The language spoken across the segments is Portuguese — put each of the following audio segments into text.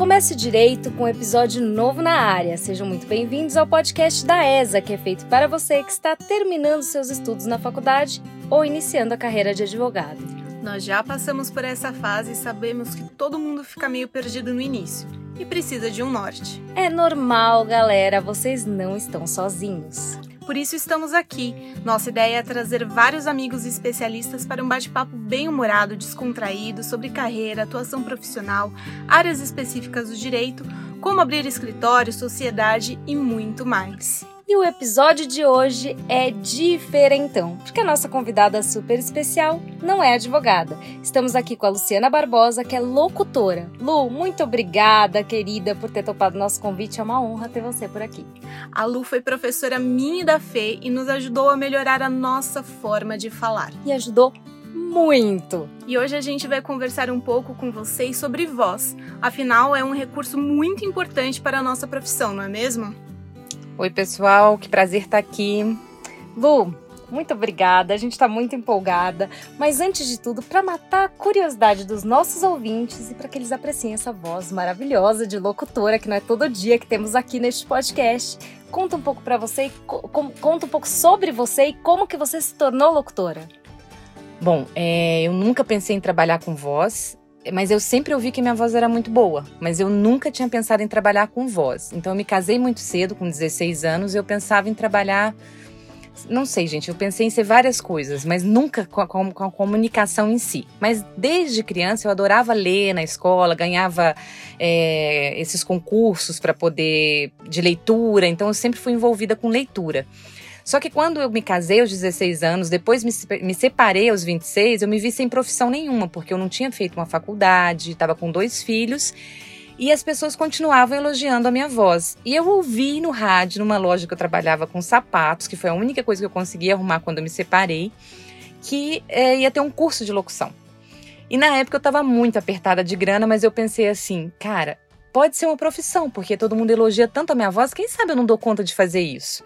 Comece direito com um episódio novo na área. Sejam muito bem-vindos ao podcast da ESA, que é feito para você que está terminando seus estudos na faculdade ou iniciando a carreira de advogado. Nós já passamos por essa fase e sabemos que todo mundo fica meio perdido no início e precisa de um norte. É normal, galera, vocês não estão sozinhos. Por isso estamos aqui. Nossa ideia é trazer vários amigos especialistas para um bate-papo bem humorado, descontraído sobre carreira, atuação profissional, áreas específicas do direito, como abrir escritório, sociedade e muito mais. E o episódio de hoje é diferentão, porque a nossa convidada super especial não é advogada. Estamos aqui com a Luciana Barbosa, que é locutora. Lu, muito obrigada, querida, por ter topado nosso convite. É uma honra ter você por aqui. A Lu foi professora minha e da Fê e nos ajudou a melhorar a nossa forma de falar. E ajudou muito! E hoje a gente vai conversar um pouco com vocês sobre voz. Afinal, é um recurso muito importante para a nossa profissão, não é mesmo? Oi, pessoal, que prazer estar aqui. Lu, muito obrigada, a gente está muito empolgada. Mas antes de tudo, para matar a curiosidade dos nossos ouvintes e para que eles apreciem essa voz maravilhosa de locutora, que não é todo dia que temos aqui neste podcast, conta um pouco para você, conta um pouco sobre você e como que você se tornou locutora. Bom, é, eu nunca pensei em trabalhar com voz mas eu sempre ouvi que minha voz era muito boa, mas eu nunca tinha pensado em trabalhar com voz. Então eu me casei muito cedo, com 16 anos, e eu pensava em trabalhar. Não sei, gente, eu pensei em ser várias coisas, mas nunca com a, com a comunicação em si. Mas desde criança eu adorava ler na escola, ganhava é, esses concursos para poder de leitura, então eu sempre fui envolvida com leitura. Só que quando eu me casei aos 16 anos, depois me, separei aos 26, eu me vi sem profissão nenhuma, porque eu não tinha feito uma faculdade, estava com dois filhos e as pessoas continuavam elogiando a minha voz. E eu ouvi no rádio, numa loja que eu trabalhava com sapatos, que foi a única coisa que eu consegui arrumar quando eu me separei, que é, ia ter um curso de locução. E na época eu estava muito apertada de grana, mas eu pensei assim, cara, pode ser uma profissão, porque todo mundo elogia tanto a minha voz, quem sabe eu não dou conta de fazer isso.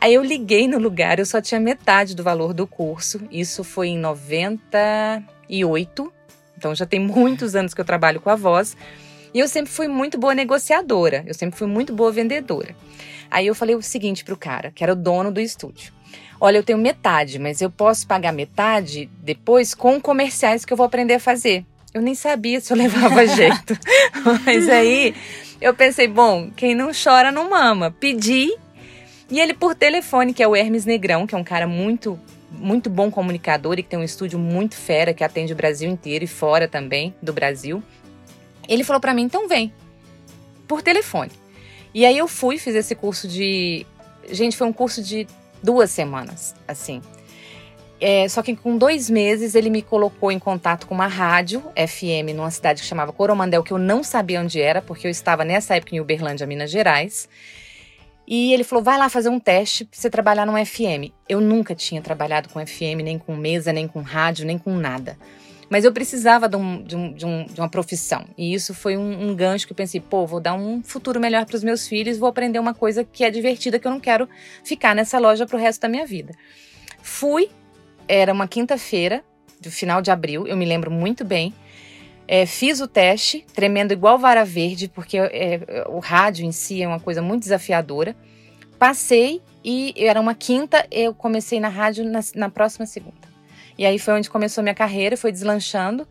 Aí eu liguei no lugar, eu só tinha metade do valor do curso. Isso foi em 98. Então já tem muitos anos que eu trabalho com a voz. E eu sempre fui muito boa negociadora, eu sempre fui muito boa vendedora. Aí eu falei o seguinte pro cara, que era o dono do estúdio. Olha, eu tenho metade, mas eu posso pagar metade depois com comerciais que eu vou aprender a fazer. Eu nem sabia se eu levava jeito. mas aí eu pensei, bom, quem não chora não mama. Pedi e ele por telefone, que é o Hermes Negrão, que é um cara muito muito bom comunicador e que tem um estúdio muito fera que atende o Brasil inteiro e fora também do Brasil. Ele falou para mim, então vem. Por telefone. E aí eu fui, fiz esse curso de. Gente, foi um curso de duas semanas, assim. É, só que com dois meses ele me colocou em contato com uma rádio FM numa cidade que chamava Coromandel, que eu não sabia onde era, porque eu estava nessa época em Uberlândia, Minas Gerais. E ele falou: vai lá fazer um teste pra você trabalhar num FM. Eu nunca tinha trabalhado com FM, nem com mesa, nem com rádio, nem com nada. Mas eu precisava de, um, de, um, de, um, de uma profissão. E isso foi um, gancho que eu pensei: pô, vou dar um futuro melhor para os meus filhos, vou aprender uma coisa que é divertida, que eu não quero ficar nessa loja pro resto da minha vida. Fui, era uma quinta-feira, do final de abril, eu me lembro muito bem. É, fiz o teste, tremendo igual vara verde, porque é, o rádio em si é uma coisa muito desafiadora. Passei e era uma quinta, eu comecei na rádio na, na próxima segunda. E aí foi onde começou a minha carreira, foi deslanchando.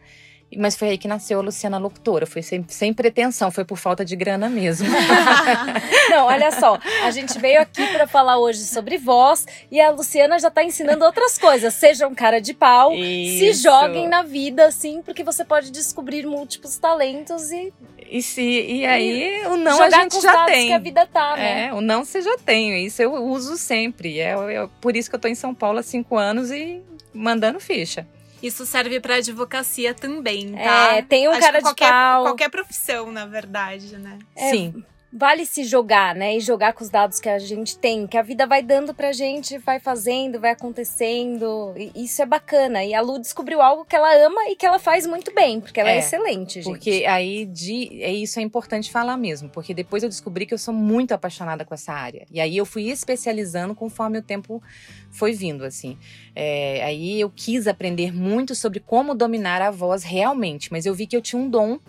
Mas foi aí que nasceu a Luciana Locutora. Foi sem, sem pretensão, foi por falta de grana mesmo. Não, olha só. A gente veio aqui para falar hoje sobre voz e a Luciana já tá ensinando outras coisas. Seja um cara de pau, Isso. se joguem na vida, assim, porque você pode descobrir múltiplos talentos e. E, se, e aí e o não a gente já tem. que a vida tá, né? É, o não você já tem. Isso eu uso sempre. É, é por isso que eu tô em São Paulo há cinco anos e mandando ficha. Isso serve para advocacia também, tá? É, tem um Acho cara de qualquer, pau. Qualquer profissão, na verdade, né? É, Sim vale se jogar, né? E jogar com os dados que a gente tem, que a vida vai dando pra gente, vai fazendo, vai acontecendo. E isso é bacana. E a Lu descobriu algo que ela ama e que ela faz muito bem, porque ela é, é excelente, gente. Porque aí de, é isso é importante falar mesmo, porque depois eu descobri que eu sou muito apaixonada com essa área. E aí eu fui especializando conforme o tempo foi vindo, assim. É, aí eu quis aprender muito sobre como dominar a voz realmente, mas eu vi que eu tinha um dom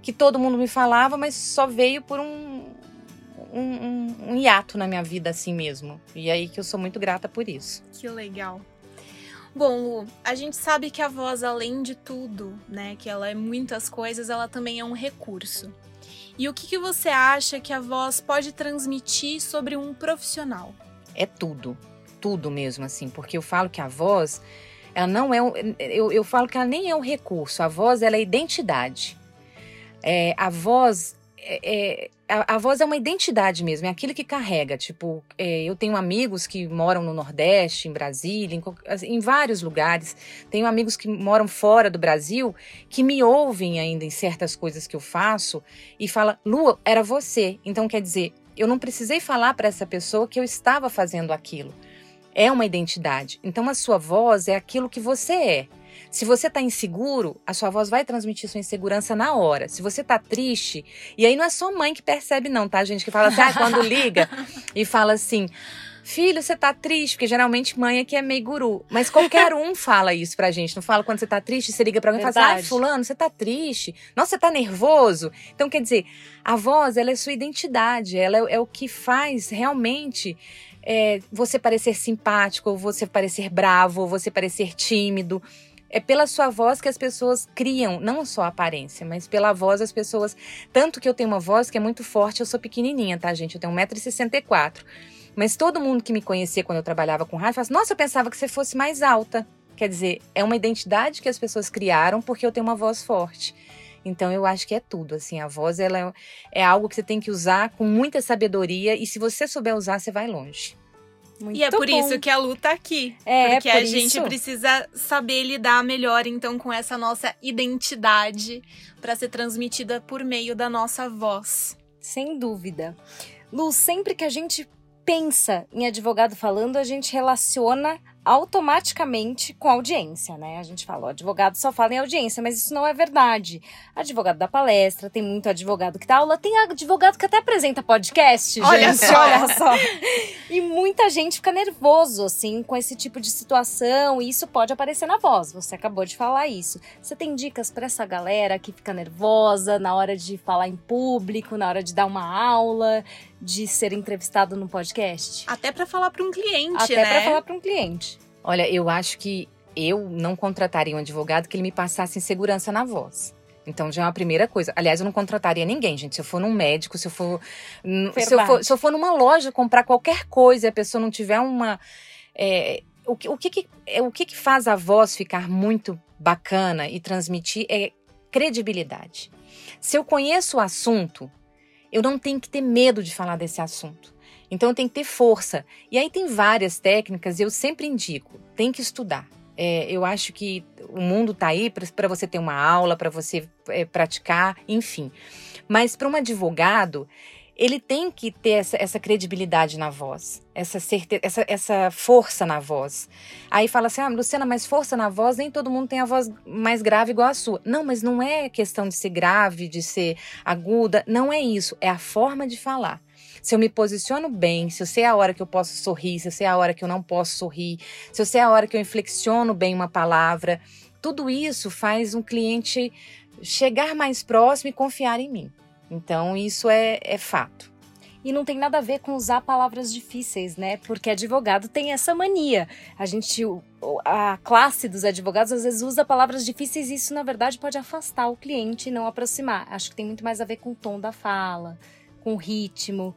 que todo mundo me falava, mas só veio por um, um, um, um hiato na minha vida assim mesmo. E aí que eu sou muito grata por isso. Que legal. Bom, Lu, a gente sabe que a voz, além de tudo, né, que ela é muitas coisas, ela também é um recurso. E o que, que você acha que a voz pode transmitir sobre um profissional? É tudo, tudo mesmo assim, porque eu falo que a voz, ela não é, eu, eu falo que ela nem é um recurso, a voz ela é identidade. É, a voz é, é, a, a, voz é uma identidade mesmo, é aquilo que carrega. Tipo, é, eu tenho amigos que moram no Nordeste, em Brasília, em, assim, em, vários lugares. Tenho amigos que moram fora do Brasil que me ouvem ainda em certas coisas que eu faço e fala, Lua, era você. Então quer dizer, eu não precisei falar para essa pessoa que eu estava fazendo aquilo. É uma identidade. Então a sua voz é aquilo que você é. Se você está inseguro, a sua voz vai transmitir sua insegurança na hora. Se você está triste, e aí não é só mãe que percebe, não, tá, gente? Que fala assim, ah, quando liga e fala assim. Filho, você tá triste, porque geralmente mãe é que é meio guru. Mas qualquer um fala isso pra gente. Não fala quando você tá triste, você liga pra alguém e fala assim, ah, fulano, você tá triste? Nossa, você tá nervoso? Então, quer dizer, a voz, ela é sua identidade. Ela é, é o que faz realmente é, você parecer simpático, ou você parecer bravo, ou você parecer tímido. É pela sua voz que as pessoas criam, não só a aparência, mas pela voz as pessoas. Tanto que eu tenho uma voz que é muito forte, eu sou pequenininha, tá, gente? Eu tenho 1,64m. Mas todo mundo que me conhecia quando eu trabalhava com rádio fala nossa, eu pensava que você fosse mais alta. Quer dizer, é uma identidade que as pessoas criaram porque eu tenho uma voz forte. Então eu acho que é tudo, assim, a voz ela é, é algo que você tem que usar com muita sabedoria e se você souber usar, você vai longe. Muito e é por bom. isso que a Lu tá aqui. É, porque por a gente isso. precisa saber lidar melhor, então, com essa nossa identidade para ser transmitida por meio da nossa voz. Sem dúvida. Lu, sempre que a gente pensa em advogado falando, a gente relaciona automaticamente com audiência, né? A gente fala, o advogado só fala em audiência, mas isso não é verdade. Advogado da palestra, tem muito advogado que dá aula, tem advogado que até apresenta podcast, olha gente, só. olha só. E muita gente fica nervoso, assim, com esse tipo de situação, e isso pode aparecer na voz, você acabou de falar isso. Você tem dicas para essa galera que fica nervosa na hora de falar em público, na hora de dar uma aula, de ser entrevistado no podcast? Até para falar para um cliente, Até né? Até para falar para um cliente. Olha, eu acho que eu não contrataria um advogado que ele me passasse insegurança na voz. Então já é uma primeira coisa. Aliás, eu não contrataria ninguém, gente. Se eu for num médico, se eu for. Se eu for, se eu for numa loja comprar qualquer coisa e a pessoa não tiver uma. É, o, que, o, que, que, é, o que, que faz a voz ficar muito bacana e transmitir é credibilidade. Se eu conheço o assunto, eu não tenho que ter medo de falar desse assunto. Então tem que ter força. E aí tem várias técnicas, eu sempre indico, tem que estudar. É, eu acho que o mundo está aí para você ter uma aula, para você é, praticar, enfim. Mas para um advogado, ele tem que ter essa, essa credibilidade na voz, essa, certeza, essa, essa força na voz. Aí fala assim, ah, Luciana, mas força na voz, nem todo mundo tem a voz mais grave igual a sua. Não, mas não é questão de ser grave, de ser aguda, não é isso, é a forma de falar se eu me posiciono bem, se eu sei a hora que eu posso sorrir, se eu sei a hora que eu não posso sorrir, se eu sei a hora que eu inflexiono bem uma palavra, tudo isso faz um cliente chegar mais próximo e confiar em mim. Então, isso é, é fato. E não tem nada a ver com usar palavras difíceis, né? Porque advogado tem essa mania. A gente, a classe dos advogados às vezes usa palavras difíceis e isso, na verdade, pode afastar o cliente e não aproximar. Acho que tem muito mais a ver com o tom da fala, com o ritmo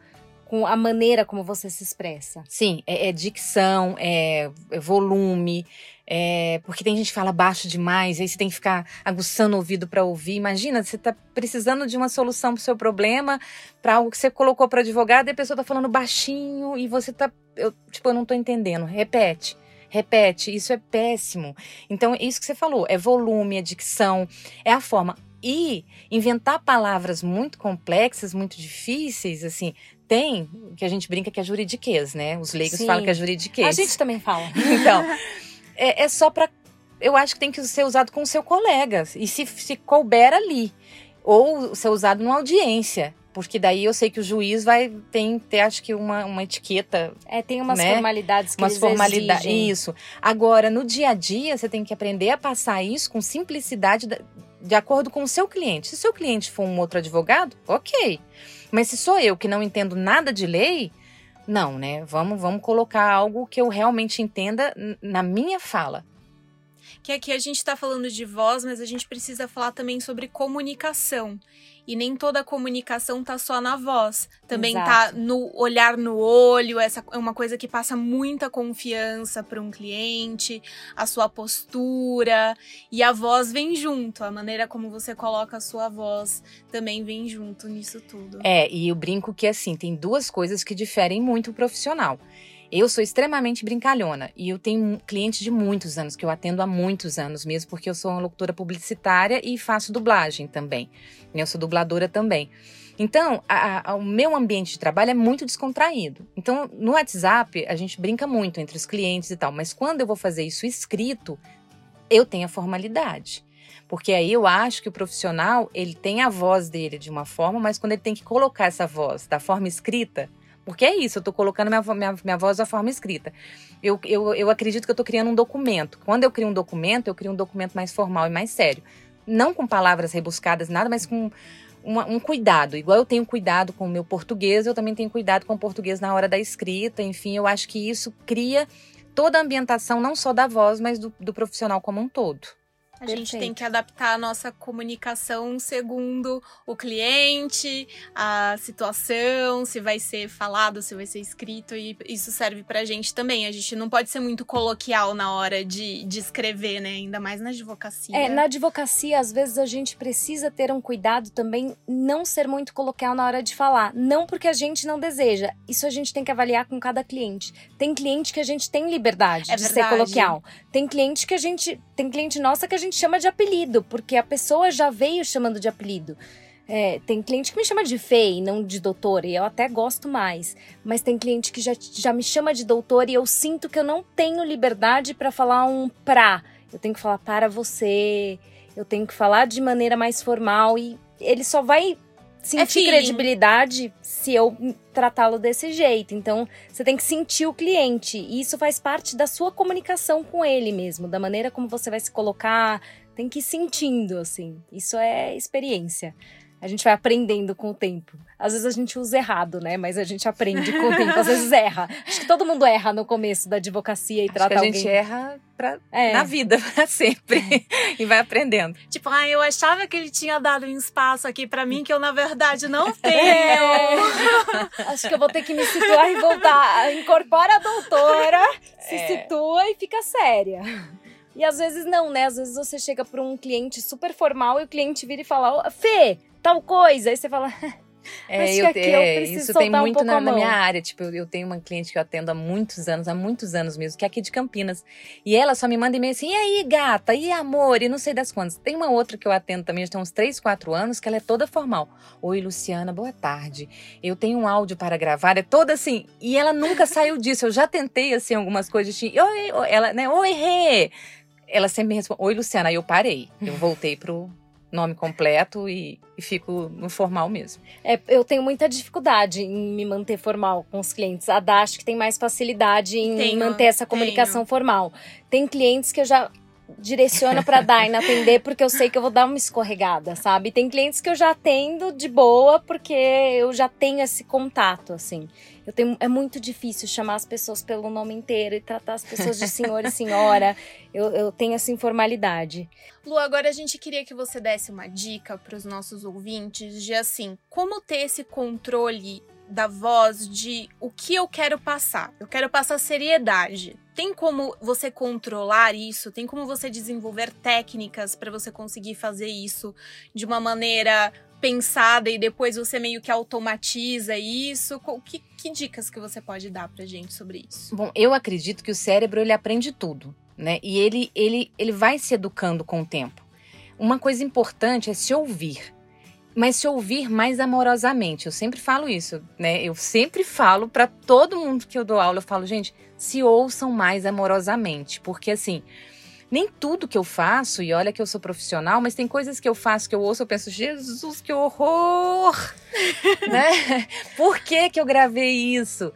com a maneira como você se expressa. Sim, é, é dicção, é, é volume, é, porque tem gente que fala baixo demais, aí você tem que ficar aguçando o ouvido para ouvir. Imagina, você está precisando de uma solução para o seu problema, para algo que você colocou para advogado e a pessoa está falando baixinho e você está, eu, tipo, eu não estou entendendo. Repete repete, isso é péssimo. Então, isso que você falou, é volume, é dicção, é a forma. E inventar palavras muito complexas, muito difíceis, assim, tem, que a gente brinca que é juridiquês, né? Os leigos Sim. falam que é juridiquês. A gente também fala. Então, é, é só para eu acho que tem que ser usado com o seu colega. E se, se couber ali. Ou ser usado numa audiência. Porque daí eu sei que o juiz vai tem, ter, acho que, uma, uma etiqueta. É, tem umas né? formalidades que umas formalidades Isso. Agora, no dia a dia, você tem que aprender a passar isso com simplicidade de acordo com o seu cliente. Se o seu cliente for um outro advogado, ok. Mas se sou eu que não entendo nada de lei, não, né? Vamos, vamos colocar algo que eu realmente entenda na minha fala. Que aqui a gente está falando de voz, mas a gente precisa falar também sobre comunicação. E nem toda comunicação tá só na voz. Também tá Exato. tá no olhar no olho. Essa é uma coisa que passa muita confiança para um cliente, a sua postura. E a voz vem junto. A maneira como você coloca a sua voz também vem junto nisso tudo. É, e eu brinco que assim, tem duas coisas que diferem muito o profissional. Eu sou extremamente brincalhona e eu tenho clientes de muitos anos, que eu atendo há muitos anos mesmo, porque eu sou uma locutora publicitária e faço dublagem também. Eu sou dubladora também. Então, a, a, o meu ambiente de trabalho é muito descontraído. Então, no WhatsApp, a gente brinca muito entre os clientes e tal, mas quando eu vou fazer isso escrito, eu tenho a formalidade. Porque aí eu acho que o profissional, ele tem a voz dele de uma forma, mas quando ele tem que colocar essa voz da forma escrita, porque é isso, eu estou colocando minha, minha, minha voz da forma escrita. Eu, eu, eu acredito que eu estou criando um documento. Quando eu crio um documento, eu crio um documento mais formal e mais sério. Não com palavras rebuscadas, nada, mas com uma, um cuidado. Igual eu tenho cuidado com o meu português, eu também tenho cuidado com o português na hora da escrita. Enfim, eu acho que isso cria toda a ambientação, não só da voz, mas do, do profissional como um todo. A Perfeito. gente tem que adaptar a nossa comunicação segundo o cliente, a situação, se vai ser falado, se vai ser escrito, e isso serve pra gente também. A gente não pode ser muito coloquial na hora de, de escrever, né? Ainda mais na advocacia. É, na advocacia, às vezes a gente precisa ter um cuidado também, não ser muito coloquial na hora de falar. Não porque a gente não deseja. Isso a gente tem que avaliar com cada cliente. Tem cliente que a gente tem liberdade é de verdade. ser coloquial. Tem cliente que a gente. Tem cliente nossa que a gente chama de apelido, porque a pessoa já veio chamando de apelido. É, tem cliente que me chama de Fei, não de doutor, e eu até gosto mais. Mas tem cliente que já, já me chama de doutor e eu sinto que eu não tenho liberdade para falar um pra. Eu tenho que falar para você, eu tenho que falar de maneira mais formal e ele só vai sentir é credibilidade se eu tratá-lo desse jeito. Então, você tem que sentir o cliente. E isso faz parte da sua comunicação com ele mesmo, da maneira como você vai se colocar. Tem que ir sentindo, assim. Isso é experiência a gente vai aprendendo com o tempo. Às vezes a gente usa errado, né? Mas a gente aprende com o tempo. Às vezes erra. Acho que todo mundo erra no começo da advocacia e Acho trata que a alguém. gente erra pra, é. na vida, pra sempre. e vai aprendendo. Tipo, ah, eu achava que ele tinha dado um espaço aqui para mim que eu, na verdade, não tenho. É. Acho que eu vou ter que me situar e voltar. Incorpora a doutora, se é. situa e fica séria. E às vezes não, né? Às vezes você chega para um cliente super formal e o cliente vira e fala: Fê, tal coisa. Aí você fala. É, eu, é, eu isso tem muito um na, na, minha área. Tipo, eu, eu, tenho uma cliente que eu atendo há muitos anos, há muitos anos mesmo, que é aqui de Campinas. E ela só me manda e-mail assim: e aí, gata? E amor? E não sei das quantas. Tem uma outra que eu atendo também, já tem uns 3, 4 anos, que ela é toda formal. Oi, Luciana, boa tarde. Eu tenho um áudio para gravar, é toda assim. E ela nunca saiu disso. Eu já tentei, assim, algumas coisas. De, oi, oi, ela, né? Oi, Rê ela sempre me responde, oi Luciana, aí eu parei. Eu voltei pro nome completo e, e, fico no formal mesmo. É, eu tenho muita dificuldade em me manter formal com os clientes. A Dash que tem mais facilidade em tenho, manter essa comunicação tenho. formal. Tem clientes que eu já direciono para Daina atender porque eu sei que eu vou dar uma escorregada, sabe? Tem clientes que eu já atendo de boa porque eu já tenho esse contato, assim. Eu tenho, é muito difícil chamar as pessoas pelo nome inteiro e tratar as pessoas de senhor e senhora. Eu, eu tenho essa informalidade. Lu, agora a gente queria que você desse uma dica para os nossos ouvintes de assim, como ter esse controle da voz de o que eu quero passar. Eu quero passar seriedade. Tem como você controlar isso? Tem como você desenvolver técnicas para você conseguir fazer isso de uma maneira pensada e depois você meio que automatiza isso? Que, que dicas que você pode dar pra gente sobre isso? Bom, eu acredito que o cérebro ele aprende tudo, né? E ele, ele, ele vai se educando com o tempo. Uma coisa importante é se ouvir mas se ouvir mais amorosamente. Eu sempre falo isso, né? Eu sempre falo para todo mundo que eu dou aula, eu falo, gente, se ouçam mais amorosamente, porque assim, nem tudo que eu faço, e olha que eu sou profissional, mas tem coisas que eu faço que eu ouço, eu penso, Jesus, que horror! né? Por que, que eu gravei isso?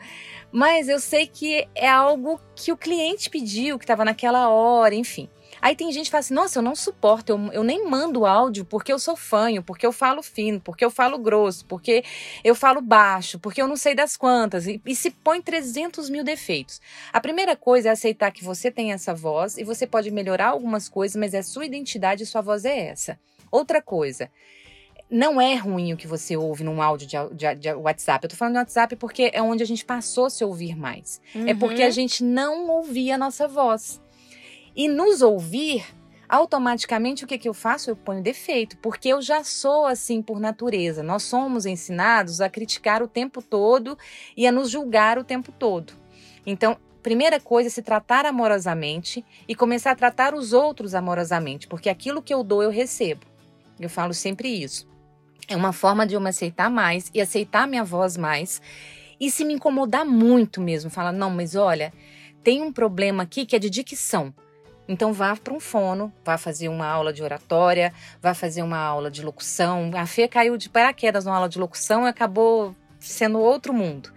Mas eu sei que é algo que o cliente pediu, que estava naquela hora, enfim. Aí tem gente que fala assim: nossa, eu não suporto, eu, eu nem mando áudio porque eu sou fanho, porque eu falo fino, porque eu falo grosso, porque eu falo baixo, porque eu não sei das quantas. E, e se põe 300 mil defeitos. A primeira coisa é aceitar que você tem essa voz e você pode melhorar algumas coisas, mas é sua identidade e sua voz é essa. Outra coisa, não é ruim o que você ouve num áudio de, de, de, WhatsApp. Eu tô falando de WhatsApp porque é onde a gente passou a se ouvir mais. Uhum. É porque a gente não ouvia a nossa voz. E nos ouvir, automaticamente o que, que eu faço? Eu ponho defeito, porque eu já sou assim por natureza. Nós somos ensinados a criticar o tempo todo e a nos julgar o tempo todo. Então, primeira coisa é se tratar amorosamente e começar a tratar os outros amorosamente, porque aquilo que eu dou eu recebo. Eu falo sempre isso. É uma forma de eu me aceitar mais e aceitar minha voz mais. E se me incomodar muito mesmo, falar, não, mas olha, tem um problema aqui que é de dicção. Então vá para um fono, vá fazer uma aula de oratória, vá fazer uma aula de locução. A Fê caiu de paraquedas numa aula de locução e acabou sendo outro mundo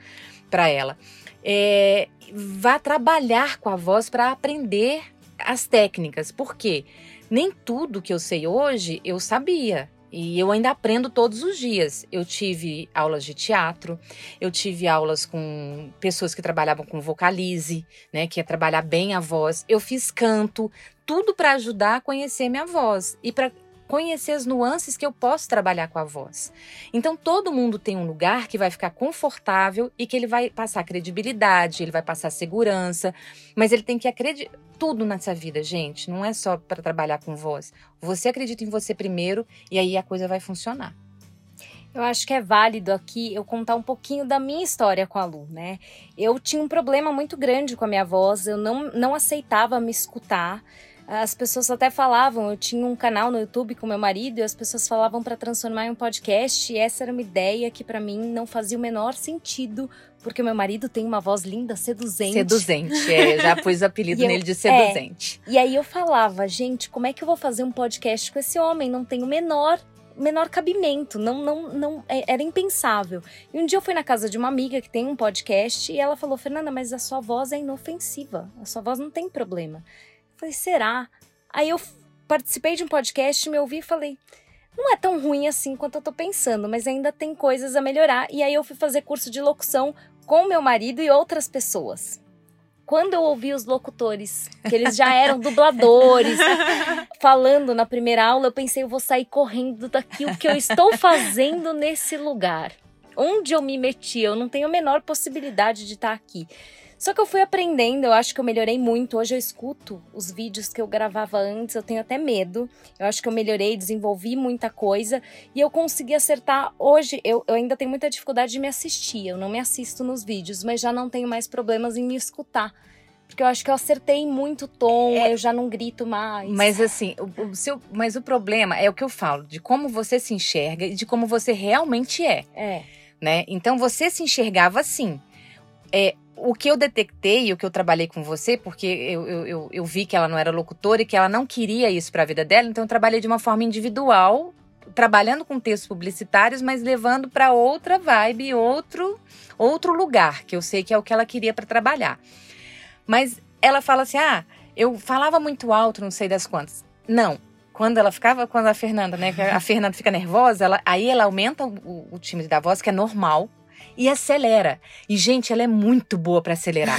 para ela. É, vá trabalhar com a voz para aprender as técnicas. Por quê? Nem tudo que eu sei hoje eu sabia. E eu ainda aprendo todos os dias. Eu tive aulas de teatro, eu tive aulas com pessoas que trabalhavam com vocalize, né, que é trabalhar bem a voz. Eu fiz canto, tudo para ajudar a conhecer minha voz e para conhecer as nuances que eu posso trabalhar com a voz. Então todo mundo tem um lugar que vai ficar confortável e que ele vai passar credibilidade, ele vai passar segurança, mas ele tem que acreditar tudo nessa vida, gente, não é só para trabalhar com voz. Você acredita em você primeiro e aí a coisa vai funcionar. Eu acho que é válido aqui eu contar um pouquinho da minha história com a Lu, né? Eu tinha um problema muito grande com a minha voz, eu não, não aceitava me escutar. As pessoas até falavam, eu tinha um canal no YouTube com meu marido e as pessoas falavam para transformar em um podcast, e essa era uma ideia que para mim não fazia o menor sentido, porque meu marido tem uma voz linda, seduzente. Seduzente, é, já pus o apelido nele de seduzente. É, e aí eu falava, gente, como é que eu vou fazer um podcast com esse homem? Não tem o menor menor cabimento, não, não, não, é, era impensável. E um dia eu fui na casa de uma amiga que tem um podcast e ela falou: Fernanda, mas a sua voz é inofensiva, a sua voz não tem problema. Falei, será? Aí eu participei de um podcast, me ouvi e falei, não é tão ruim assim quanto eu tô pensando, mas ainda tem coisas a melhorar. E aí eu fui fazer curso de locução com meu marido e outras pessoas. Quando eu ouvi os locutores, que eles já eram dubladores, falando na primeira aula, eu pensei, eu vou sair correndo daqui, o que eu estou fazendo nesse lugar? Onde eu me meti? Eu não tenho a menor possibilidade de estar aqui. Só que eu fui aprendendo, eu acho que eu melhorei muito. Hoje eu escuto os vídeos que eu gravava antes, eu tenho até medo. Eu acho que eu melhorei, desenvolvi muita coisa e eu consegui acertar. Hoje eu, eu ainda tenho muita dificuldade de me assistir, eu não me assisto nos vídeos, mas já não tenho mais problemas em me escutar. Porque eu acho que eu acertei muito o tom, é, eu já não grito mais. Mas assim, o, o, seu, mas o problema é o que eu falo, de como você se enxerga e de como você realmente é. É. Né? Então você se enxergava assim. É, o que eu detectei, o que eu trabalhei com você, porque eu, eu, eu, vi que ela não era locutora e que ela não queria isso para a vida dela, então eu trabalhei de uma forma individual, trabalhando com textos publicitários, mas levando para outra vibe, outro, outro lugar, que eu sei que é o que ela queria para trabalhar. Mas ela fala assim: ah, eu falava muito alto, não sei das quantas. Não. Quando ela ficava, quando a Fernanda, né? A Fernanda fica nervosa, ela, aí ela aumenta o, o timbre da voz, que é normal e acelera. E, gente, ela é muito boa para acelerar.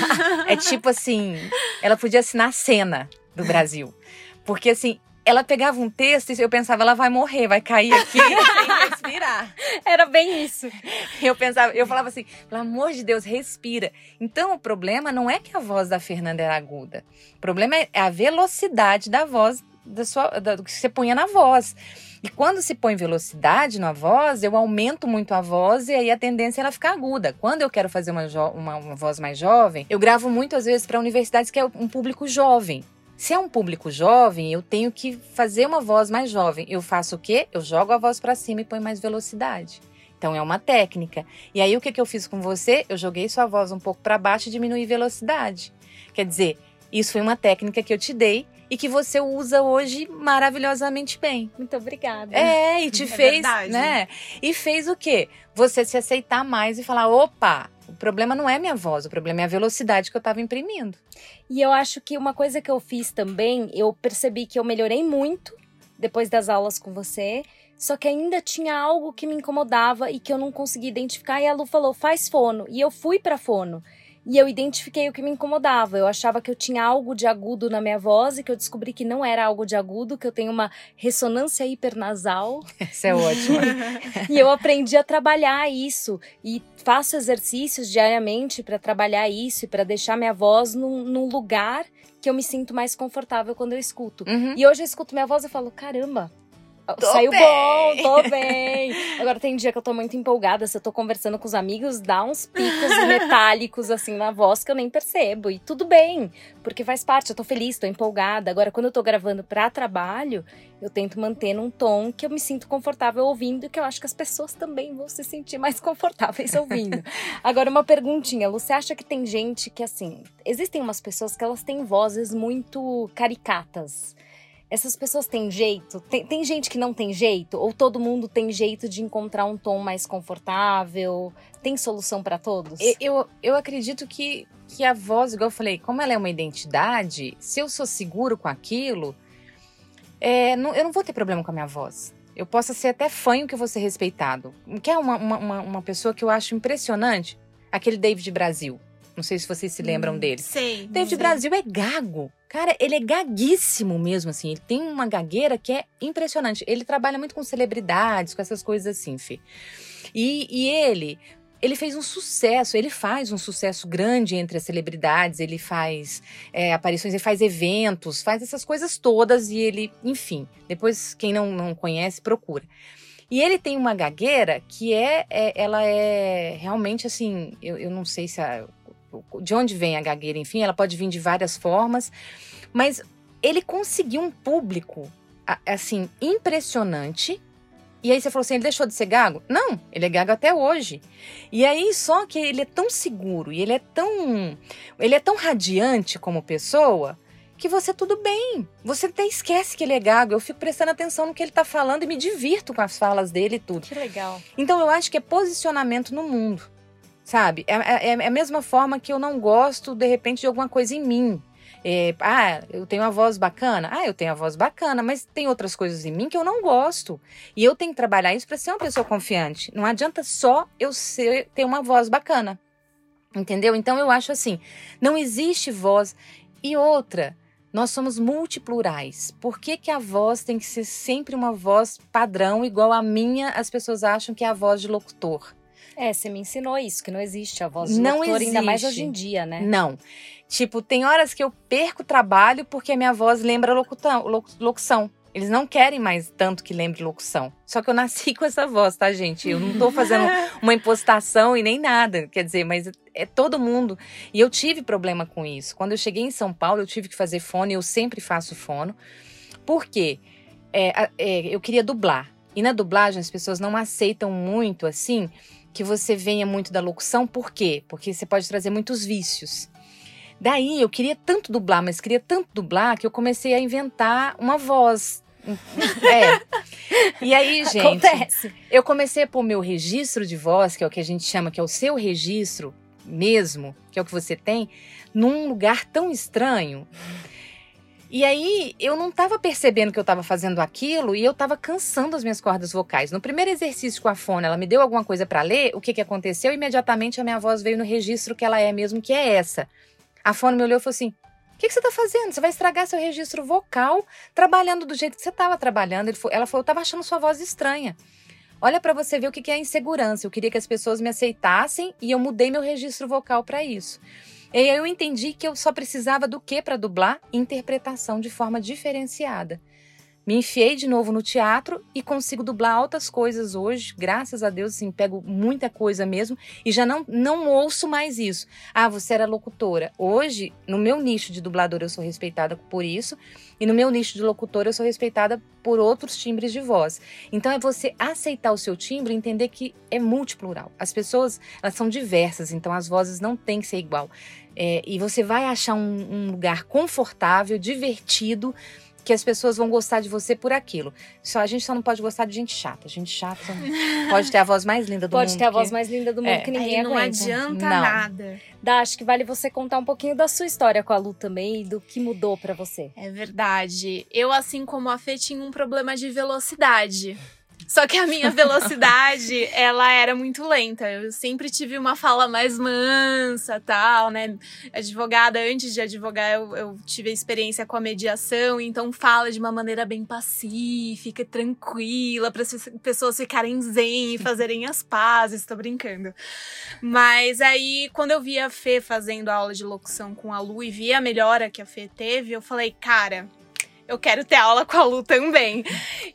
é tipo assim, ela podia assinar a cena do Brasil. Porque, assim, ela pegava um texto e eu pensava, ela vai morrer, vai cair aqui sem respirar. Era bem isso. Eu pensava, eu falava assim, pelo amor de Deus, respira. Então o problema não é que a voz da Fernanda era aguda. O problema é a velocidade da voz da sua, da, do que você punha na voz. E quando se põe velocidade na voz, eu aumento muito a voz e aí a tendência é ela ficar aguda. Quando eu quero fazer uma, uma, uma voz mais jovem, eu gravo muitas vezes para universidades que é um público jovem. Se é um público jovem, eu tenho que fazer uma voz mais jovem. Eu faço o quê? Eu jogo a voz para cima e ponho mais velocidade. Então é uma técnica. E aí o que, que eu fiz com você? Eu joguei sua voz um pouco para baixo e diminuí velocidade. Quer dizer, isso foi uma técnica que eu te dei e que você usa hoje maravilhosamente bem. Muito obrigada. É, e te é fez, verdade. né? E fez o quê? Você se aceitar mais e falar: opa, problema não é minha voz, o problema é a velocidade que eu estava imprimindo. E eu acho que uma coisa que eu fiz também, eu percebi que eu melhorei muito depois das aulas com você, só que ainda tinha algo que me incomodava e que eu não conseguia identificar. E a Lu falou: faz fono. E eu fui para fono. E eu identifiquei o que me incomodava. Eu achava que eu tinha algo de agudo na minha voz e que eu descobri que não era algo de agudo, que eu tenho uma ressonância hipernasal. Isso é ótimo. e eu aprendi a trabalhar isso e faço exercícios diariamente para trabalhar isso e para deixar minha voz num, num, lugar que eu me sinto mais confortável quando eu escuto. Uhum. E hoje eu escuto minha voz e falo: caramba, Tô Saiu bem. bom, tô bem. Agora tem dia que eu tô muito empolgada. Se eu tô conversando com os amigos, dá uns picos metálicos assim na voz que eu nem percebo. E tudo bem, porque faz parte. Eu tô feliz, tô empolgada. Agora, quando eu tô gravando pra trabalho, eu tento manter num tom que eu me sinto confortável ouvindo e que eu acho que as pessoas também vão se sentir mais confortáveis ouvindo. Agora, uma perguntinha. Lu, você acha que tem gente que, assim, existem umas pessoas que elas têm vozes muito caricatas? Essas pessoas têm jeito? Tem, tem, gente que não tem jeito? Ou todo mundo tem jeito de encontrar um tom mais confortável? Tem solução para todos? Eu, eu, eu, acredito que, que a voz, igual eu falei, como ela é uma identidade, se eu sou seguro com aquilo, é, não, eu não vou ter problema com a minha voz. Eu posso ser até fanho que eu vou ser respeitado. Que é uma, uma, uma pessoa que eu acho impressionante? Aquele David Brasil. Não sei se vocês se lembram hum, dele. Sei. David sei. Brasil é gago. Cara, ele é gaguíssimo mesmo, assim. Ele tem uma gagueira que é impressionante. Ele trabalha muito com celebridades, com essas coisas assim, Fê. E, e ele, ele fez um sucesso, ele faz um sucesso grande entre as celebridades, ele faz é, aparições, ele faz eventos, faz essas coisas todas e ele, enfim, depois quem não, não conhece, procura. E ele tem uma gagueira que é, é ela é realmente assim, eu, eu não sei se a, de onde vem a gagueira, enfim, ela pode vir de várias formas, mas ele conseguiu um público assim impressionante. E aí você falou assim, ele deixou de ser gago? Não, ele é gago até hoje. E aí só que ele é tão seguro e ele é tão ele é tão radiante como pessoa que você tudo bem. Você até esquece que ele é gago. Eu fico prestando atenção no que ele tá falando e me divirto com as falas dele e tudo. Que legal. Então eu acho que é posicionamento no mundo sabe? É, é, é, a mesma forma que eu não gosto, de repente, de alguma coisa em mim. É, ah, eu tenho uma voz bacana. Ah, eu tenho a voz bacana, mas tem outras coisas em mim que eu não gosto. E eu tenho que trabalhar isso para ser uma pessoa confiante. Não adianta só eu ser, ter uma voz bacana. Entendeu? Então eu acho assim: não existe voz. E outra, nós somos multiplurais. Por que, que a voz tem que ser sempre uma voz padrão, igual a minha? As pessoas acham que é a voz de locutor. É, você me ensinou isso, que não existe a voz de não locutor, existe. ainda mais hoje em dia, né? Não. Tipo, tem horas que eu perco o trabalho porque a minha voz lembra locutão, locução. Eles não querem mais tanto que lembre locução. Só que eu nasci com essa voz, tá, gente? Eu não tô fazendo uma impostação e nem nada. Quer dizer, mas é todo mundo. E eu tive problema com isso. Quando eu cheguei em São Paulo, eu tive que fazer fono. Eu sempre faço fono. Por quê? É, é, eu queria dublar. E na dublagem as pessoas não aceitam muito assim que você venha muito da locução, por quê? Porque você pode trazer muitos vícios. Daí eu queria tanto dublar, mas queria tanto dublar que eu comecei a inventar uma voz. É. E aí, gente, Acontece. eu comecei a pôr meu registro de voz, que é o que a gente chama, que é o seu registro mesmo, que é o que você tem, num lugar tão estranho. E aí eu não estava percebendo que eu estava fazendo aquilo e eu estava cansando as minhas cordas vocais. No primeiro exercício com a fone, ela me deu alguma coisa para ler, o que, que aconteceu? Imediatamente a minha voz veio no registro que ela é mesmo, que é essa. A fone me olhou e falou assim: o que, que você está fazendo? Você vai estragar seu registro vocal trabalhando do jeito que você estava trabalhando. ela falou: eu estava achando sua voz estranha. Olha para você ver o que, que é insegurança. Eu queria que as pessoas me aceitassem e eu mudei meu registro vocal para isso. E aí eu entendi que eu só precisava do que para dublar? Interpretação de forma diferenciada. Me enfiei de novo no teatro e consigo dublar altas coisas hoje, graças a Deus, assim, pego muita coisa mesmo e já não, não ouço mais isso. Ah, você era locutora. Hoje, no meu nicho de dubladora, eu sou respeitada por isso, e no meu nicho de locutora, eu sou respeitada por outros timbres de voz. Então, é você aceitar o seu timbre e entender que é multiplural. As pessoas, elas são diversas, então as vozes não têm que ser igual. É, e você vai achar um, um lugar confortável, divertido que as pessoas vão gostar de você por aquilo. Só a gente só não pode gostar de gente chata. Gente chata pode ter a voz mais linda do pode mundo. ter a voz que- mais linda do mundo É. que ninguém Aí não aguenta. adianta Não. nada. Dá, acho que vale você contar um pouquinho da sua história com a Lu também e do que mudou pra você. É verdade. Eu, assim como a Fê, tinha um problema de velocidade. Só que a minha velocidade, ela era muito lenta. Eu sempre tive uma fala mais mansa, tal, né? Advogada, antes de advogar, eu, eu tive a experiência com a mediação, então fala de uma maneira bem pacífica, tranquila, para as pessoas ficarem zen e fazerem as pazes. Tô brincando. Mas aí, quando eu vi a Fê fazendo aula de locução com a Lu e vi a melhora que a Fê teve, eu falei, cara, eu quero ter aula com a Lu também.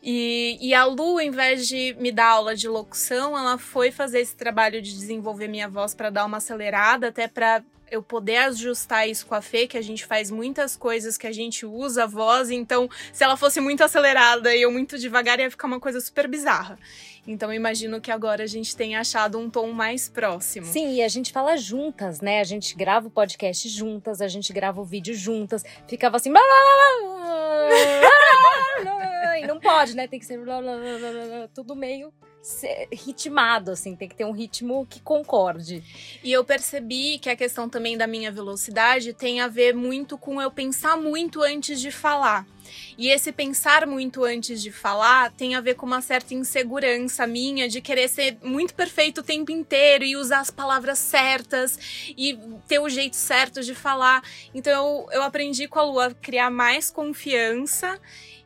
E, e a Lu, em vez de me dar aula de locução, ela foi fazer esse trabalho de desenvolver minha voz para dar uma acelerada, até para eu poder ajustar isso com a Fê, que a gente faz muitas coisas que a gente usa a voz, então se ela fosse muito acelerada e eu muito devagar, ia ficar uma coisa super bizarra. Então imagino que agora a gente tenha achado um tom mais próximo. Sim, e a gente fala juntas, né? A gente grava o podcast juntas, a gente grava o vídeo juntas. Ficava assim. E não pode, né? Tem que ser tudo meio ritmado, assim. Tem que ter um ritmo que concorde. E eu percebi que a questão também da minha velocidade tem a ver muito com eu pensar muito antes de falar. E esse pensar muito antes de falar tem a ver com uma certa insegurança minha de querer ser muito perfeito o tempo inteiro e usar as palavras certas e ter o jeito certo de falar. Então eu, eu aprendi com a Lu a criar mais confiança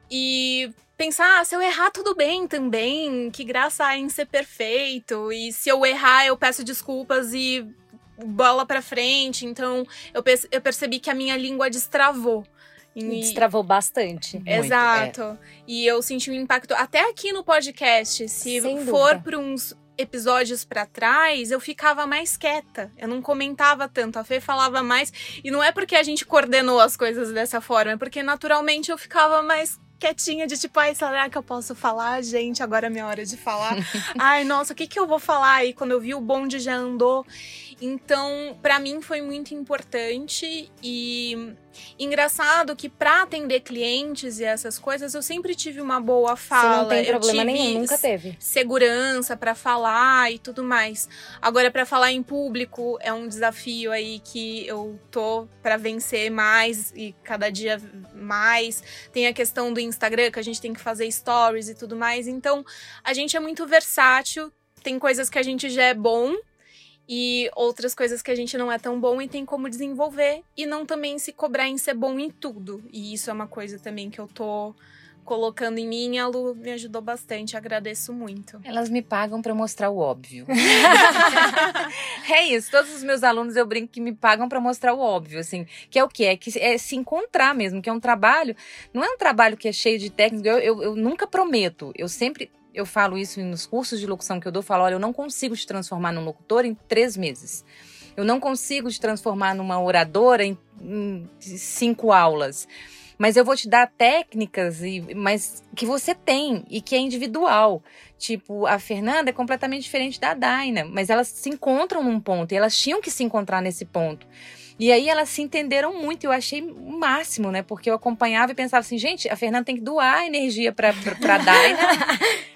e pensar, ah, se eu errar tudo bem também, que graça há em ser perfeito. E se eu errar, eu peço desculpas e bola pra frente. Então eu, perce- eu percebi que a minha língua destravou. E destravou bastante. Muito, Exato. E eu senti um impacto até aqui no podcast. Se Sem for para uns episódios pra trás, eu ficava mais quieta. Eu não comentava tanto. A Fê falava mais. E não é porque a gente coordenou as coisas dessa forma, é porque naturalmente eu ficava mais quietinha de tipo, ai, será que eu posso falar, gente? Agora é minha hora de falar. ai, nossa, o que que eu vou falar? E quando eu vi o bonde já andou. Então, pra mim foi muito importante e engraçado que pra atender clientes e essas coisas, eu sempre tive uma boa fala. Você não tem eu problema tive nenhum, nunca teve. segurança pra falar e tudo mais. Agora pra falar em público é um desafio aí que eu tô pra vencer mais e cada dia mais. Tem a questão do Instagram que a gente tem que fazer stories e tudo mais. Então, a gente é muito versátil. Tem coisas que a gente já é bom e outras coisas que a gente não é tão bom e tem como desenvolver e não também se cobrar em ser bom em tudo. E isso é uma coisa também que eu tô colocando em mim, a Lu me ajudou bastante, agradeço muito. Elas me pagam pra mostrar o óbvio. é isso, todos os meus alunos eu brinco que me pagam pra mostrar o óbvio, assim, que é o que é que é se encontrar mesmo, que é um trabalho, não é um trabalho que é cheio de técnica. Eu, eu, eu nunca prometo, eu sempre eu falo isso nos cursos de locução que eu dou, falo, olha, eu não consigo te transformar num locutor em três meses. Eu não consigo te transformar numa oradora em, em cinco aulas. Mas eu vou te dar técnicas, e, mas que você tem e que é individual. Tipo, a Fernanda é completamente diferente da Daina, mas elas se encontram num ponto e elas tinham que se encontrar nesse ponto. E aí elas se entenderam muito, eu achei o máximo, né? Porque eu acompanhava e pensava assim, gente, a Fernanda tem que doar energia pra, pra, pra Daina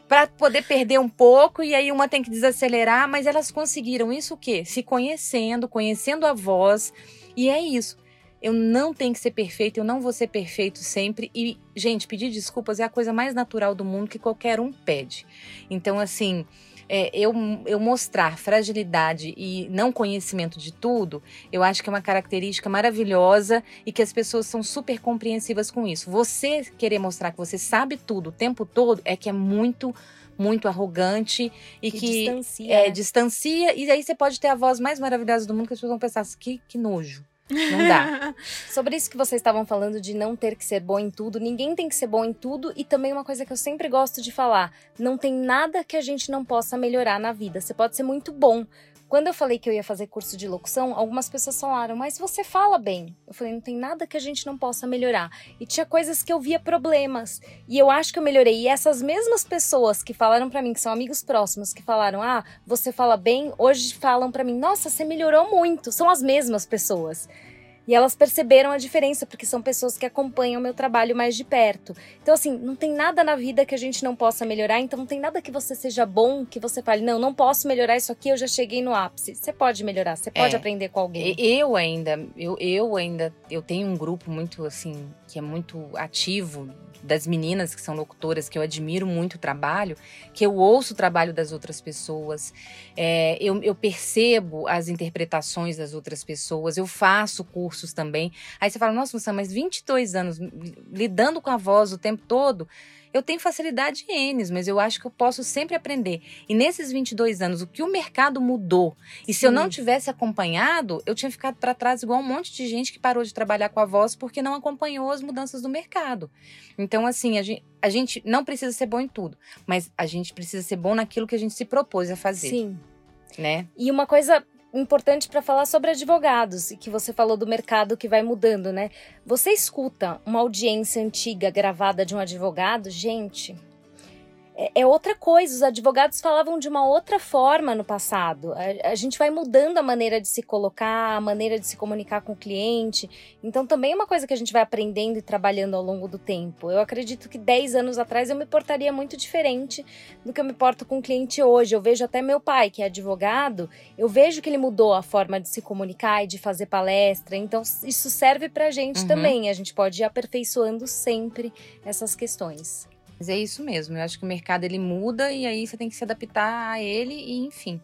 para poder perder um pouco, e aí uma tem que desacelerar, mas elas conseguiram isso o quê? Se conhecendo, conhecendo a voz, e é isso. Eu não tenho que ser perfeito, eu não vou ser perfeito sempre. E, gente, pedir desculpas é a coisa mais natural do mundo que qualquer um pede. Então, assim, é, eu, eu mostrar fragilidade e não conhecimento de tudo, eu acho que é uma característica maravilhosa e que as pessoas são super compreensivas com isso. Você querer mostrar que você sabe tudo o tempo todo é que é muito, muito arrogante e Que que. distancia, é, né? distancia, e aí você pode ter a voz mais maravilhosa do mundo que as pessoas vão pensar assim, que, que nojo. Não dá. Sobre isso que vocês estavam falando de não ter que ser bom em tudo, ninguém tem que ser bom em tudo e também uma coisa que eu sempre gosto de falar, não tem nada que a gente não possa melhorar na vida. Você pode ser muito bom. Quando eu falei que eu ia fazer curso de locução, algumas pessoas falaram, mas você fala bem. Eu falei, não tem nada que a gente não possa melhorar. E tinha coisas que eu via problemas. E eu acho que eu melhorei. E essas mesmas pessoas que falaram pra mim, que são amigos próximos, que falaram, ah, você fala bem, hoje falam pra mim, nossa, você melhorou muito. São as mesmas pessoas. E elas perceberam a diferença, porque são pessoas que acompanham o meu trabalho mais de perto. Então, assim, não tem nada na vida que a gente não possa melhorar. Então, não tem nada que você seja bom, que você fale, não, não posso melhorar isso aqui, eu já cheguei no ápice. Você pode melhorar, você pode é, aprender com alguém. Eu ainda, eu, eu ainda, eu tenho um grupo muito, assim, que é muito ativo das meninas que são locutoras, que eu admiro muito o trabalho, que eu ouço o trabalho das outras pessoas, é, eu, eu, percebo as interpretações das outras pessoas, eu faço cursos também. Aí você fala, nossa, Sam, mas 22 anos lidando com a voz o tempo todo, eu tenho facilidade em N, mas eu acho que eu posso sempre aprender. E nesses 22 anos, o que o mercado mudou? E Sim. se eu não tivesse acompanhado, eu tinha ficado para trás igual um monte de gente que parou de trabalhar com a voz porque não acompanhou as mudanças do mercado. Então, assim, a gente, a gente não precisa ser bom em tudo, mas a gente precisa ser bom naquilo que a gente se propôs a fazer. Sim. Né? E uma coisa importante para falar sobre advogados e que você falou do mercado que vai mudando, né? Você escuta uma audiência antiga gravada de um advogado, gente, é, é, outra coisa. Os advogados falavam de uma outra forma no passado. A, a, gente vai mudando a maneira de se colocar, a maneira de se comunicar com o cliente. Então, também é uma coisa que a gente vai aprendendo e trabalhando ao longo do tempo. Eu acredito que 10 anos atrás eu me portaria muito diferente do que eu me porto com o cliente hoje. Eu vejo até meu pai, que é advogado, eu vejo que ele mudou a forma de se comunicar e de fazer palestra. Então, isso serve pra gente uhum. também. A gente pode ir aperfeiçoando sempre essas questões. Mas é isso mesmo. Eu acho que o mercado ele muda e aí você tem que se adaptar a ele e enfim.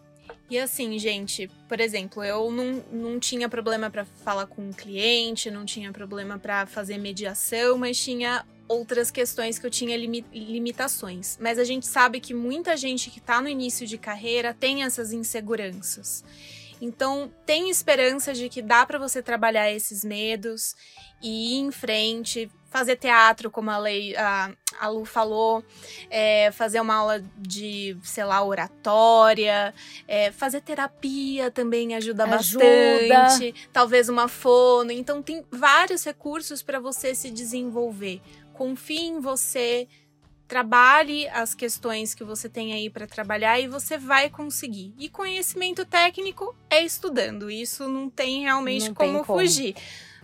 E assim, gente, por exemplo, eu não, não tinha problema para falar com o um cliente, não tinha problema para fazer mediação, mas tinha outras questões que eu tinha limi limitações. Mas a gente sabe que muita gente que está no início de carreira tem essas inseguranças. Então, tem esperança de que dá para você trabalhar esses medos e ir em frente, fazer teatro, como a, Lei, a, a Lu falou, é, fazer uma aula de, sei lá, oratória, é, fazer terapia também ajuda, ajuda, bastante, talvez uma fono. Então, tem vários recursos para você se desenvolver. Confie em você, trabalhe as questões que você tem aí para trabalhar e você vai conseguir. E conhecimento técnico é estudando, isso não tem realmente não como, tem como fugir.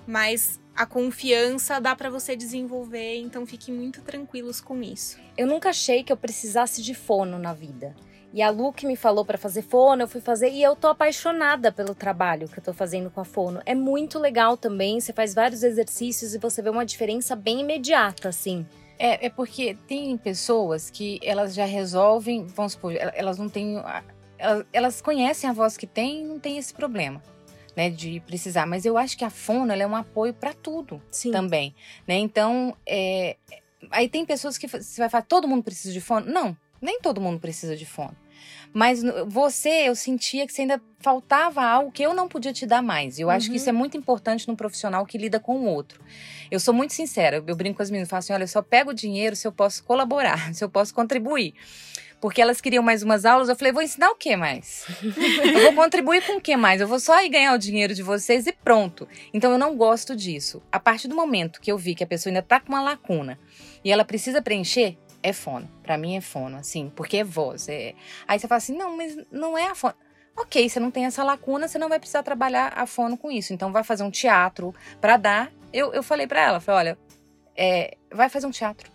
Mas a confiança dá para você desenvolver, então fiquem muito tranquilos com isso. Eu nunca achei que eu precisasse de fono na vida. E a Lu que me falou para fazer fono, eu fui fazer e eu tô apaixonada pelo trabalho que eu tô fazendo com a fono. É muito legal também, você faz vários exercícios e você vê uma diferença bem imediata, assim. É, é porque tem pessoas que elas já resolvem, vamos supor, elas não têm. Elas, elas conhecem a voz que tem e não tem esse problema né, de precisar. Mas eu acho que a fono é um apoio para tudo Sim. também, né? Então, é, aí tem pessoas que você vai falar, todo mundo precisa de fono? Não, nem todo mundo precisa de fono. Mas você, eu sentia que você ainda faltava algo que eu não podia te dar mais. Eu uhum. acho que isso é uhum. muito importante num profissional que lida com o outro. Eu sou muito sincera, eu brinco com as meninas, falo assim, olha, eu só pego o dinheiro se eu posso colaborar, se eu posso contribuir porque elas queriam mais umas aulas. Eu falei, vou ensinar o que mais? eu vou contribuir com o que mais? Eu vou só ir ganhar o dinheiro de vocês e pronto. Então eu não gosto disso. A partir do momento que eu vi que a pessoa ainda tá com uma lacuna e ela precisa preencher, é fono. Para mim é fono, assim, porque é voz. É... Aí você fala assim, não, mas não é a fono. Ok, você não tem essa lacuna, você não vai precisar trabalhar a fono com isso. Então vai fazer um teatro para dar. Eu, eu falei para ela, falei, olha, é, vai fazer um teatro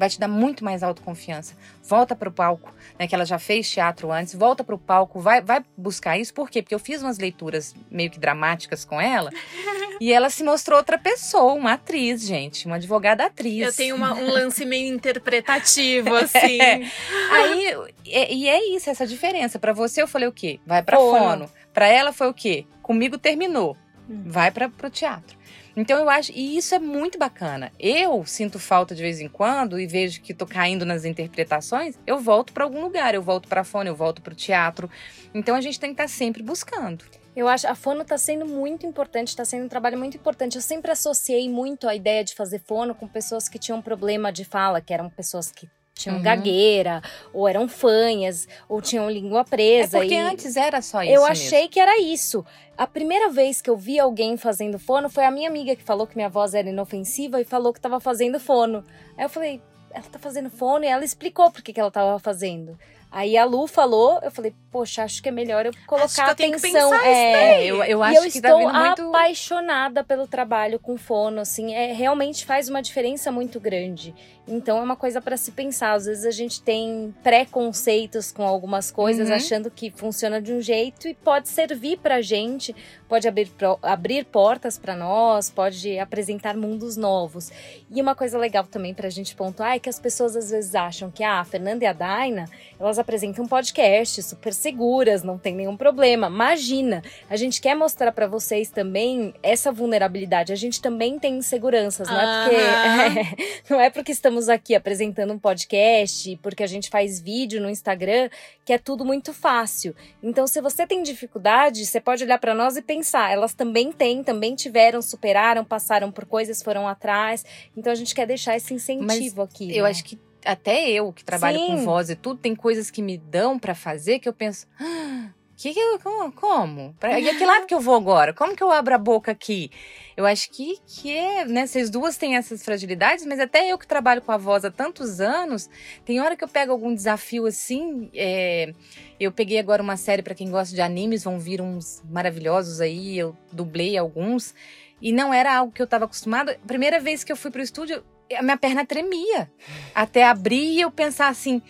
vai te dar muito mais autoconfiança. Volta para o palco, né, que ela já fez teatro antes, volta para o palco, vai, vai buscar isso. Por quê? Porque eu fiz umas leituras meio que dramáticas com ela e ela se mostrou outra pessoa, uma atriz, gente, uma advogada atriz. Eu tenho uma, um lance meio interpretativo, assim. É. Aí, e, e, é isso, essa diferença. Para você eu falei o quê? Vai para fono. fono. Para ela foi o quê? Comigo terminou. Hum. Vai para o teatro. Então eu acho, e isso é muito bacana. Eu sinto falta de vez em quando e vejo que tô caindo nas interpretações, eu volto para algum lugar, eu volto para fone, eu volto para o teatro. Então a gente tem que estar tá sempre buscando. Eu acho a fono está sendo muito importante, está sendo um trabalho muito importante. Eu sempre associei muito a ideia de fazer fono com pessoas que tinham problema de fala, que eram pessoas que tinham uhum. gagueira, ou eram fanhas, ou tinham língua presa. É porque e... antes era só isso. Eu achei mesmo. que era isso. A primeira vez que eu vi alguém fazendo fono foi a minha amiga que falou que minha voz era inofensiva e falou que estava fazendo fono. Aí eu falei, ela tá fazendo fono e ela explicou por que, que ela estava fazendo. Aí a Lu falou, eu falei, poxa, acho que é melhor eu colocar Acho que eu tenho que atenção. é, eu, eu e acho eu que tá estou muito. apaixonada pelo trabalho com fono, assim, é, realmente faz uma diferença muito grande. Então é uma coisa para se pensar. Às vezes a gente tem preconceitos com algumas coisas, Uhum. achando que funciona de um jeito e pode servir pra gente, pode abrir, abrir portas para nós, pode apresentar mundos novos. E uma coisa legal também pra gente pontuar é que as pessoas às vezes acham que ah, a Fernanda e a Daina, elas apresentam podcast super seguras, não tem nenhum problema. Imagina, a gente quer mostrar pra vocês também essa vulnerabilidade. A gente também tem inseguranças, não é porque não é porque estamos aqui apresentando um podcast, porque a gente faz vídeo no Instagram, que é tudo muito fácil. Então, se você tem dificuldade, você pode olhar pra nós e pensar, elas também têm, também tiveram, superaram, passaram por coisas, foram atrás. Então, a gente quer deixar esse incentivo aqui. Eu né? acho que até eu que trabalho com Sim. voz e tudo, tem coisas que me dão pra fazer que eu penso. "Ah, que que como? como? Pra, que lado que eu vou agora? Como que eu abro a boca aqui? Eu acho que, que é, né? Vocês duas têm essas fragilidades, mas até eu que trabalho com a voz há tantos anos, tem hora que eu pego algum desafio assim. é, eu peguei agora uma série para quem gosta de animes, vão vir uns maravilhosos aí, eu dublei alguns. E não era algo que eu estava acostumada. Primeira vez que eu fui pro estúdio, a minha perna tremia. Até abrir e eu pensar assim,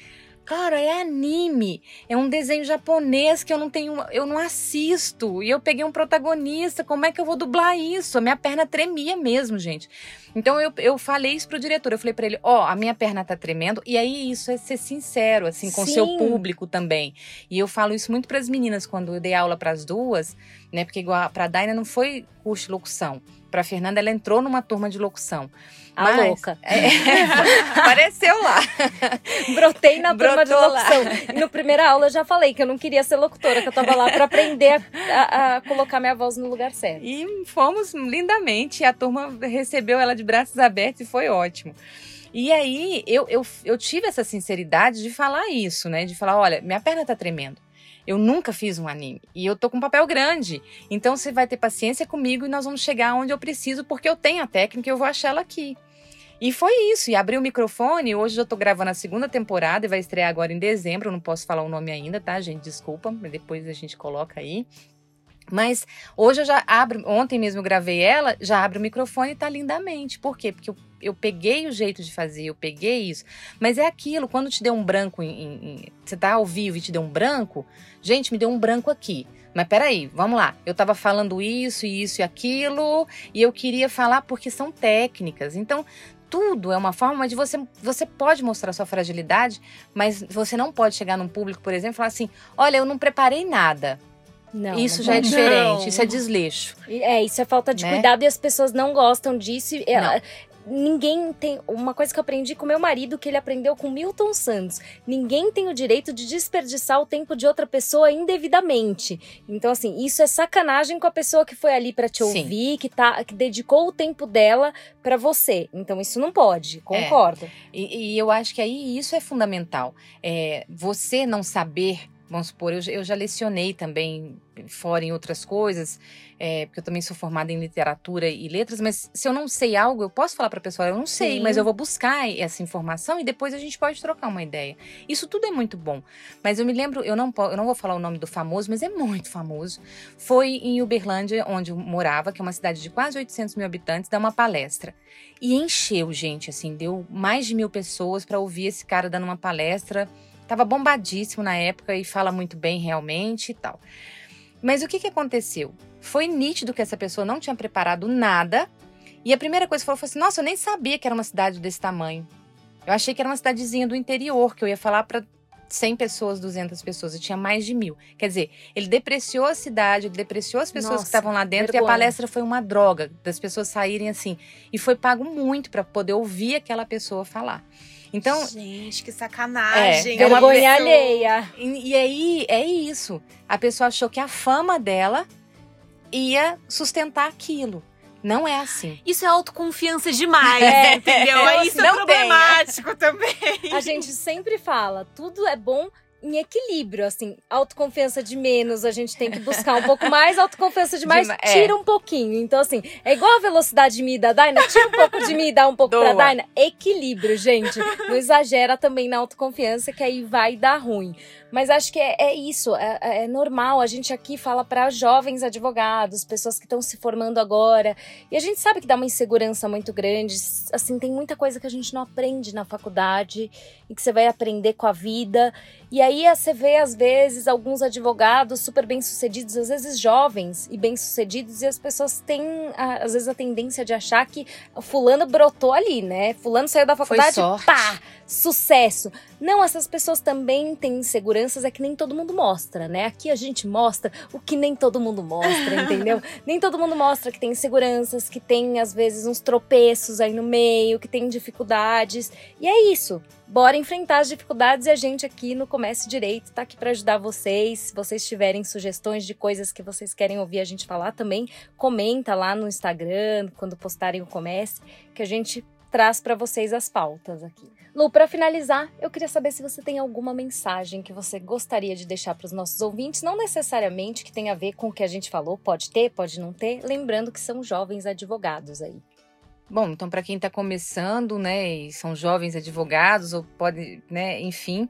cara, é anime, é um desenho japonês que eu não tenho, eu não assisto. E eu peguei um protagonista, como é que eu vou dublar isso? A minha perna tremia mesmo, gente. Então eu, eu falei isso pro diretor, eu falei para ele, ó, a minha perna tá tremendo. E aí isso é ser sincero, assim, com o seu público também. E eu falo isso muito para as meninas quando eu dei aula para as duas, né? Porque igual para Daina não foi curso de locução. Para Fernanda ela entrou numa turma de locução. A Mas- louca. É, apareceu lá. Brotei na turma de Brotou lá. locução. E no primeira aula eu já falei que eu não queria ser locutora, que eu tava lá pra aprender a, a- colocar minha voz no lugar certo. E fomos lindamente. A turma recebeu ela de braços abertos e foi ótimo. E aí eu, eu, eu tive essa sinceridade de falar isso, né? De falar: olha, minha perna tá tremendo. Eu nunca fiz um anime. E eu tô com um papel grande. Então você vai ter paciência comigo e nós vamos chegar onde eu preciso, porque eu tenho a técnica e eu vou achar ela aqui. E foi isso. E abri o microfone. Hoje eu tô gravando a segunda temporada e vai estrear agora em dezembro. Eu não posso falar o nome ainda, tá, gente? Desculpa. mas Depois a gente coloca aí. Mas hoje eu já abro, ontem mesmo eu gravei ela, já abre o microfone e tá lindamente. Por quê? Porque eu, eu peguei o jeito de fazer, eu peguei isso. Mas é aquilo, quando te deu um branco, em, em- você tá ao vivo e te deu um branco, gente, me deu um branco aqui. Mas peraí, vamos lá. Eu tava falando isso, isso e aquilo, e eu queria falar porque são técnicas. Então, tudo é uma forma de você. Você pode mostrar sua fragilidade, mas você não pode chegar num público, por exemplo, e falar assim: olha, eu não preparei nada. Não, isso não já é diferente, Não. isso é desleixo. É, isso é falta de Né? cuidado e as pessoas não gostam disso. e Não. Ninguém tem. Uma coisa que eu aprendi com meu marido, que ele aprendeu com Milton Santos: ninguém tem o direito de desperdiçar o tempo de outra pessoa indevidamente. Então, assim, isso é sacanagem com a pessoa que foi ali pra te Sim. ouvir, que, tá, que dedicou o tempo dela pra você. Então, isso não pode, concordo. E, e eu acho que aí isso é fundamental. É, você não saber, vamos supor, eu, já- eu já lecionei também fora em outras coisas, é, porque eu também sou formada em literatura e letras, mas se eu não sei algo, eu posso falar para a pessoa, eu não sei, Sim. mas eu vou buscar essa informação e depois a gente pode trocar uma ideia. Isso tudo é muito bom. Mas eu me lembro, eu não, eu não vou falar o nome do famoso, mas é muito famoso. Foi em Uberlândia, onde eu morava, que é uma cidade de quase 800 mil habitantes, dar uma palestra. E encheu, gente, assim, deu mais de mil pessoas para ouvir esse cara dando uma palestra. Tava bombadíssimo na época e fala muito bem realmente e tal. Mas o que, que aconteceu? Foi nítido que essa pessoa não tinha preparado nada. E a primeira coisa que falou foi assim: Nossa, eu nem sabia que era uma cidade desse tamanho. Eu achei que era uma cidadezinha do interior, que eu ia falar para 100 pessoas, 200 pessoas, e tinha mais de mil. Quer dizer, ele depreciou a cidade, ele depreciou as pessoas Nossa, que estavam lá dentro, e vergonha. a palestra foi uma droga, das pessoas saírem assim. E foi pago muito para poder ouvir aquela pessoa falar. Então, Gente, que sacanagem. É, é uma Vergonha pessoa- alheia. e, e aí é isso. A pessoa achou que a fama dela ia sustentar aquilo. Não é assim. Isso é autoconfiança demais, É. entendeu? Aí isso é problemático também. A gente sempre fala, tudo é bom em equilíbrio, assim, autoconfiança de menos, a gente tem que buscar um pouco mais, autoconfiança de mais, de, é. tira um pouquinho. Então, assim, é igual a velocidade de mim e da Daina, tira um pouco de mim e dá um pouco Doa. pra Daina. Equilíbrio, gente. Não exagera também na autoconfiança, que aí vai dar ruim. Mas acho que é, é isso, é, é, normal. A gente aqui fala para jovens advogados, pessoas que estão se formando agora. E a gente sabe que dá uma insegurança muito grande. Assim, tem muita coisa que a gente não aprende na faculdade e que você vai aprender com a vida. E aí você vê, às vezes, alguns advogados super bem-sucedidos, às vezes jovens e bem-sucedidos, e as pessoas têm, às vezes, a tendência de achar que fulano brotou ali, né? Fulano saiu da faculdade, pá! Sucesso! Não, essas pessoas também têm inseguranças, é que nem todo mundo mostra, né? Aqui a gente mostra o que nem todo mundo mostra, entendeu? nem todo mundo mostra que tem inseguranças, que tem, às vezes, uns tropeços aí no meio, que tem dificuldades. E é isso bora enfrentar as dificuldades e a gente aqui no Comércio Direito está aqui para ajudar vocês. Se vocês tiverem sugestões de coisas que vocês querem ouvir a gente falar também, comenta lá no Instagram quando postarem o Comércio, que a gente traz para vocês as pautas aqui. Lu, para finalizar, eu queria saber se você tem alguma mensagem que você gostaria de deixar para os nossos ouvintes, não necessariamente que tenha a ver com o que a gente falou, pode ter, pode não ter, lembrando que são jovens advogados aí. Bom, então para quem está começando, né, e são jovens advogados ou pode, né, enfim,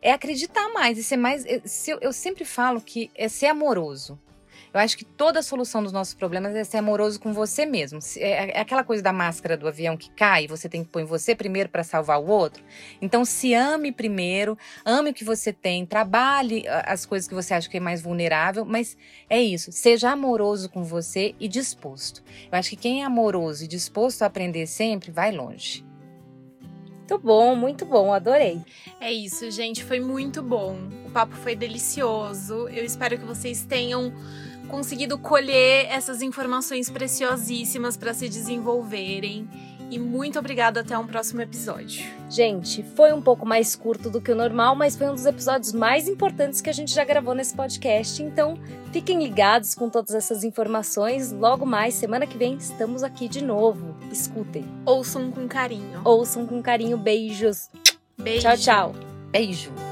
é acreditar mais e ser mais. Eu, eu sempre falo que é ser amoroso. Eu acho que toda a solução dos nossos problemas é ser amoroso com você mesmo. É, é aquela coisa da máscara do avião que cai, você tem que pôr em você primeiro para salvar o outro. Então se ame primeiro, ame o que você tem, trabalhe as coisas que você acha que é mais vulnerável, mas é isso, seja amoroso com você e disposto. Eu acho que quem é amoroso e disposto a aprender sempre vai longe. Muito bom, muito bom, adorei. É isso, gente, foi muito bom. O papo foi delicioso. Eu espero que vocês tenham conseguido colher essas informações preciosíssimas para se desenvolverem. E muito obrigada até um próximo episódio. Gente, foi um pouco mais curto do que o normal, mas foi um dos episódios mais importantes que a gente já gravou nesse podcast. Então, fiquem ligados com todas essas informações. Logo mais, semana que vem, estamos aqui de novo. Escutem. Ouçam com carinho. Ouçam com carinho. Beijos. Beijo. Tchau, tchau. Beijo.